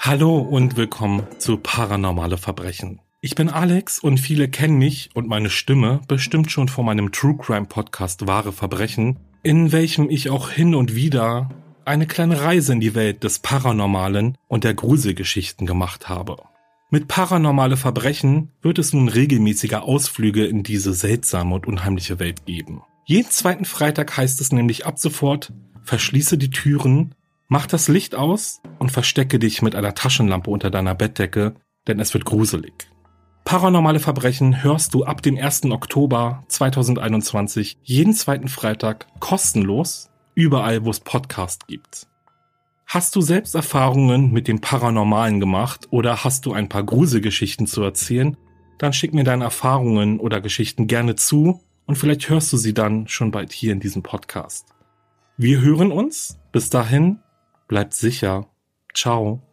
Hallo und willkommen zu Paranormale Verbrechen. Ich bin Alex und viele kennen mich und meine Stimme bestimmt schon von meinem True Crime Podcast Wahre Verbrechen, in welchem ich auch hin und wieder eine kleine Reise in die Welt des Paranormalen und der Gruselgeschichten gemacht habe. Mit Paranormale Verbrechen wird es nun regelmäßige Ausflüge in diese seltsame und unheimliche Welt geben. Jeden zweiten Freitag heißt es nämlich ab sofort, verschließe die Türen Mach das Licht aus und verstecke dich mit einer Taschenlampe unter deiner Bettdecke, denn es wird gruselig. Paranormale Verbrechen hörst du ab dem 1. Oktober 2021 jeden zweiten Freitag kostenlos überall, wo es Podcast gibt. Hast du selbst Erfahrungen mit dem Paranormalen gemacht oder hast du ein paar Gruselgeschichten zu erzählen? Dann schick mir deine Erfahrungen oder Geschichten gerne zu und vielleicht hörst du sie dann schon bald hier in diesem Podcast. Wir hören uns. Bis dahin, Bleibt sicher. Ciao.